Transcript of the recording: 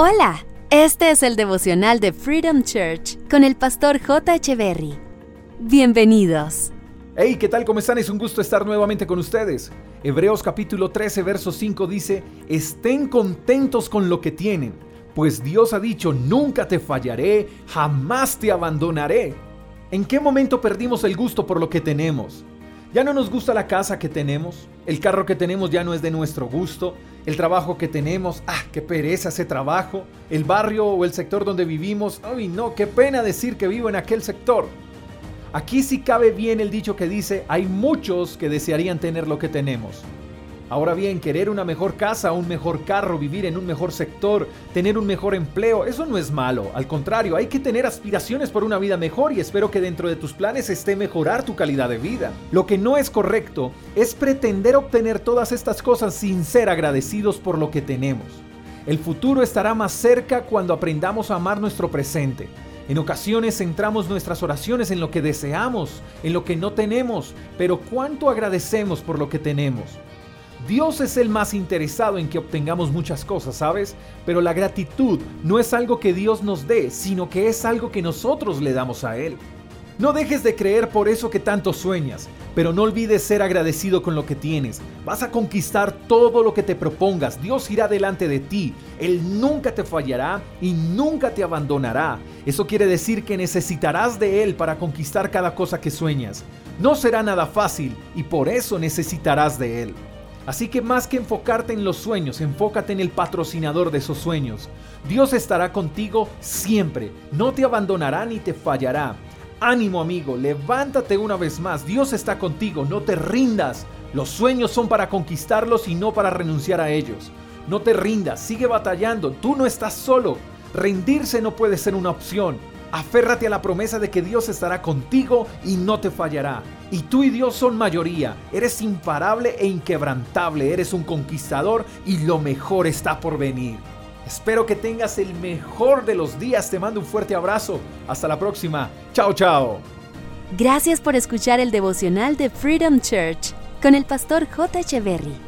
Hola, este es el devocional de Freedom Church con el pastor J. Berry. Bienvenidos. Hey, ¿qué tal? ¿Cómo están? Es un gusto estar nuevamente con ustedes. Hebreos capítulo 13, verso 5 dice, estén contentos con lo que tienen, pues Dios ha dicho, nunca te fallaré, jamás te abandonaré. ¿En qué momento perdimos el gusto por lo que tenemos? Ya no nos gusta la casa que tenemos, el carro que tenemos ya no es de nuestro gusto, el trabajo que tenemos, ah, qué pereza ese trabajo, el barrio o el sector donde vivimos, ay no, qué pena decir que vivo en aquel sector. Aquí sí cabe bien el dicho que dice, hay muchos que desearían tener lo que tenemos. Ahora bien, querer una mejor casa, un mejor carro, vivir en un mejor sector, tener un mejor empleo, eso no es malo. Al contrario, hay que tener aspiraciones por una vida mejor y espero que dentro de tus planes esté mejorar tu calidad de vida. Lo que no es correcto es pretender obtener todas estas cosas sin ser agradecidos por lo que tenemos. El futuro estará más cerca cuando aprendamos a amar nuestro presente. En ocasiones centramos nuestras oraciones en lo que deseamos, en lo que no tenemos, pero ¿cuánto agradecemos por lo que tenemos? Dios es el más interesado en que obtengamos muchas cosas, ¿sabes? Pero la gratitud no es algo que Dios nos dé, sino que es algo que nosotros le damos a Él. No dejes de creer por eso que tanto sueñas, pero no olvides ser agradecido con lo que tienes. Vas a conquistar todo lo que te propongas. Dios irá delante de ti. Él nunca te fallará y nunca te abandonará. Eso quiere decir que necesitarás de Él para conquistar cada cosa que sueñas. No será nada fácil y por eso necesitarás de Él. Así que más que enfocarte en los sueños, enfócate en el patrocinador de esos sueños. Dios estará contigo siempre, no te abandonará ni te fallará. Ánimo amigo, levántate una vez más, Dios está contigo, no te rindas. Los sueños son para conquistarlos y no para renunciar a ellos. No te rindas, sigue batallando, tú no estás solo. Rendirse no puede ser una opción. Aférrate a la promesa de que Dios estará contigo y no te fallará. Y tú y Dios son mayoría. Eres imparable e inquebrantable. Eres un conquistador y lo mejor está por venir. Espero que tengas el mejor de los días. Te mando un fuerte abrazo. Hasta la próxima. Chao, chao. Gracias por escuchar el devocional de Freedom Church con el pastor J. Echeverry.